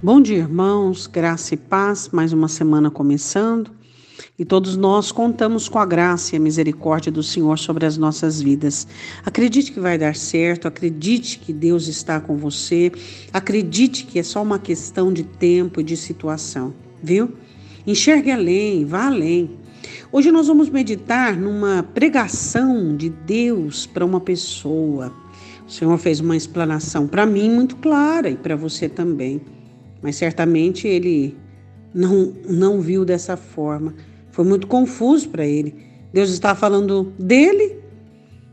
Bom dia, irmãos, graça e paz, mais uma semana começando. E todos nós contamos com a graça e a misericórdia do Senhor sobre as nossas vidas. Acredite que vai dar certo, acredite que Deus está com você, acredite que é só uma questão de tempo e de situação, viu? Enxergue além, vá além. Hoje nós vamos meditar numa pregação de Deus para uma pessoa. O Senhor fez uma explanação para mim muito clara e para você também. Mas certamente ele não, não viu dessa forma. Foi muito confuso para ele. Deus estava falando dele,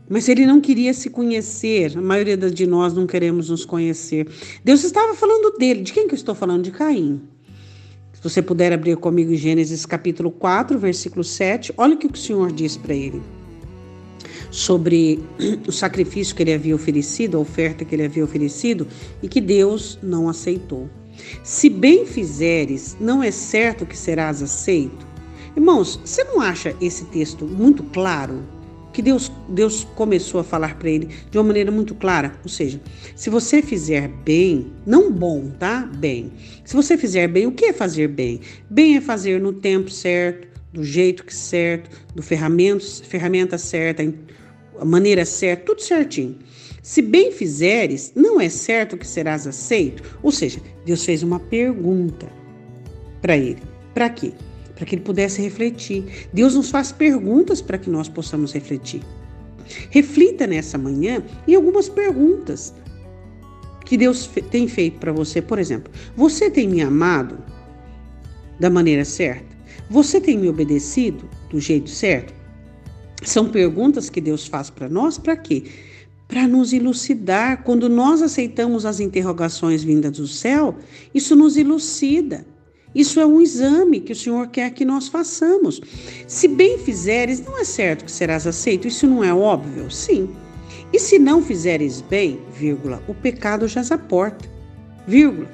mas ele não queria se conhecer. A maioria de nós não queremos nos conhecer. Deus estava falando dele. De quem que eu estou falando? De Caim. Se você puder abrir comigo Gênesis capítulo 4, versículo 7, olha o que o Senhor diz para ele sobre o sacrifício que ele havia oferecido, a oferta que ele havia oferecido e que Deus não aceitou. Se bem fizeres, não é certo que serás aceito? Irmãos, você não acha esse texto muito claro? Que Deus, Deus começou a falar para ele de uma maneira muito clara. Ou seja, se você fizer bem, não bom, tá? Bem. Se você fizer bem, o que é fazer bem? Bem é fazer no tempo certo, do jeito que certo, do ferramenta, ferramenta certa, a maneira certa, tudo certinho. Se bem fizeres, não é certo que serás aceito? Ou seja, Deus fez uma pergunta para ele. Para quê? Para que ele pudesse refletir. Deus nos faz perguntas para que nós possamos refletir. Reflita nessa manhã em algumas perguntas que Deus tem feito para você. Por exemplo, você tem me amado da maneira certa? Você tem me obedecido do jeito certo? São perguntas que Deus faz para nós para quê? Para nos elucidar. Quando nós aceitamos as interrogações vindas do céu, isso nos elucida. Isso é um exame que o Senhor quer que nós façamos. Se bem fizeres, não é certo que serás aceito. Isso não é óbvio? Sim. E se não fizeres bem, vírgula, o pecado já a porta, vírgula.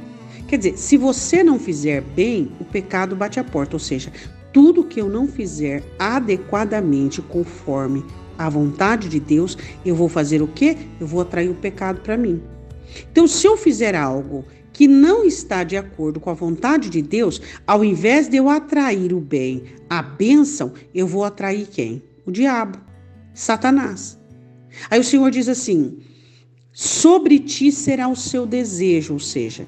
Quer dizer, se você não fizer bem, o pecado bate a porta, ou seja, tudo que eu não fizer adequadamente conforme a vontade de Deus, eu vou fazer o quê? Eu vou atrair o pecado para mim. Então, se eu fizer algo que não está de acordo com a vontade de Deus, ao invés de eu atrair o bem, a bênção, eu vou atrair quem? O diabo, Satanás. Aí o Senhor diz assim: sobre ti será o seu desejo, ou seja,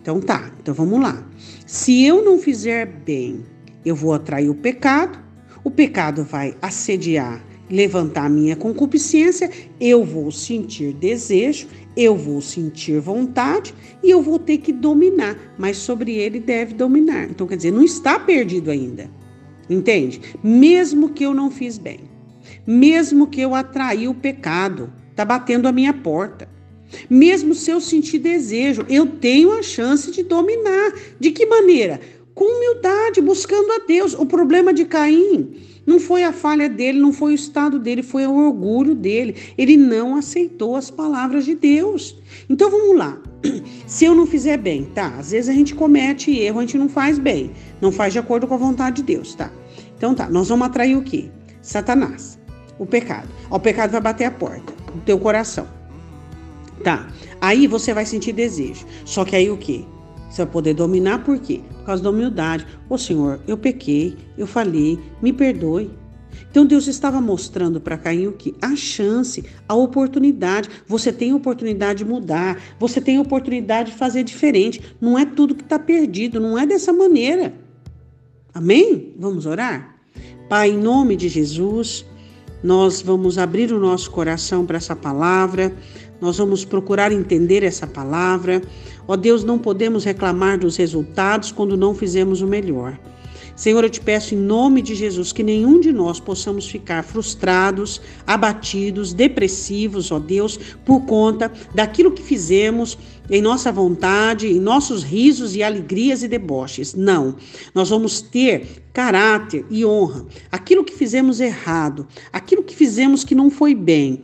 então tá, então vamos lá. Se eu não fizer bem, eu vou atrair o pecado, o pecado vai assediar, levantar minha concupiscência, eu vou sentir desejo, eu vou sentir vontade e eu vou ter que dominar, mas sobre ele deve dominar. Então, quer dizer, não está perdido ainda. Entende? Mesmo que eu não fiz bem, mesmo que eu atraí o pecado, está batendo a minha porta. Mesmo se eu sentir desejo, eu tenho a chance de dominar. De que maneira? Com humildade, buscando a Deus. O problema de Caim não foi a falha dele, não foi o estado dele, foi o orgulho dele. Ele não aceitou as palavras de Deus. Então vamos lá. Se eu não fizer bem, tá? Às vezes a gente comete erro, a gente não faz bem, não faz de acordo com a vontade de Deus, tá? Então tá, nós vamos atrair o quê? Satanás, o pecado. O pecado vai bater a porta do teu coração. Tá? Aí você vai sentir desejo. Só que aí o quê? Você vai poder dominar por quê? Por causa da humildade. Ô oh, Senhor, eu pequei, eu falhei, me perdoe. Então Deus estava mostrando para Caim o que? A chance, a oportunidade. Você tem a oportunidade de mudar, você tem a oportunidade de fazer diferente. Não é tudo que está perdido, não é dessa maneira. Amém? Vamos orar? Pai, em nome de Jesus, nós vamos abrir o nosso coração para essa palavra. Nós vamos procurar entender essa palavra. Ó Deus, não podemos reclamar dos resultados quando não fizemos o melhor. Senhor, eu te peço em nome de Jesus que nenhum de nós possamos ficar frustrados, abatidos, depressivos, ó Deus, por conta daquilo que fizemos em nossa vontade, em nossos risos e alegrias e deboches. Não. Nós vamos ter caráter e honra. Aquilo que fizemos errado, aquilo que fizemos que não foi bem,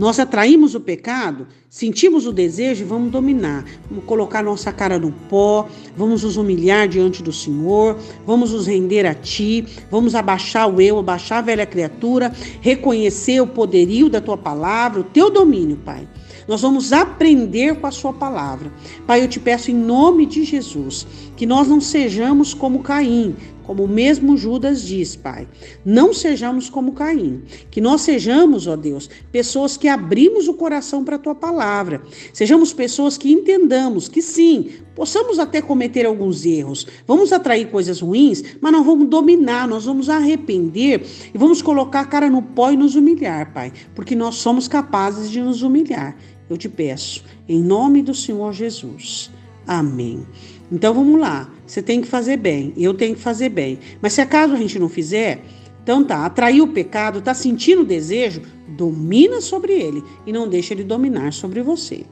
Nós atraímos o pecado, sentimos o desejo e vamos dominar. Vamos colocar nossa cara no pó, vamos nos humilhar diante do Senhor, vamos nos render a Ti, vamos abaixar o eu, abaixar a velha criatura, reconhecer o poderio da Tua palavra, o Teu domínio, Pai. Nós vamos aprender com a Sua palavra. Pai, eu te peço em nome de Jesus que nós não sejamos como Caim, como o mesmo Judas diz, Pai. Não sejamos como Caim. Que nós sejamos, ó Deus, pessoas que abrimos o coração para a tua palavra. Sejamos pessoas que entendamos que sim, possamos até cometer alguns erros. Vamos atrair coisas ruins, mas não vamos dominar, nós vamos arrepender e vamos colocar a cara no pó e nos humilhar, Pai, porque nós somos capazes de nos humilhar. Eu te peço, em nome do Senhor Jesus. Amém. Então vamos lá. Você tem que fazer bem, eu tenho que fazer bem. Mas se acaso a gente não fizer, então tá, atraiu o pecado, tá sentindo o desejo, domina sobre ele e não deixa ele dominar sobre você.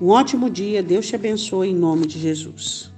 Um ótimo dia, Deus te abençoe em nome de Jesus.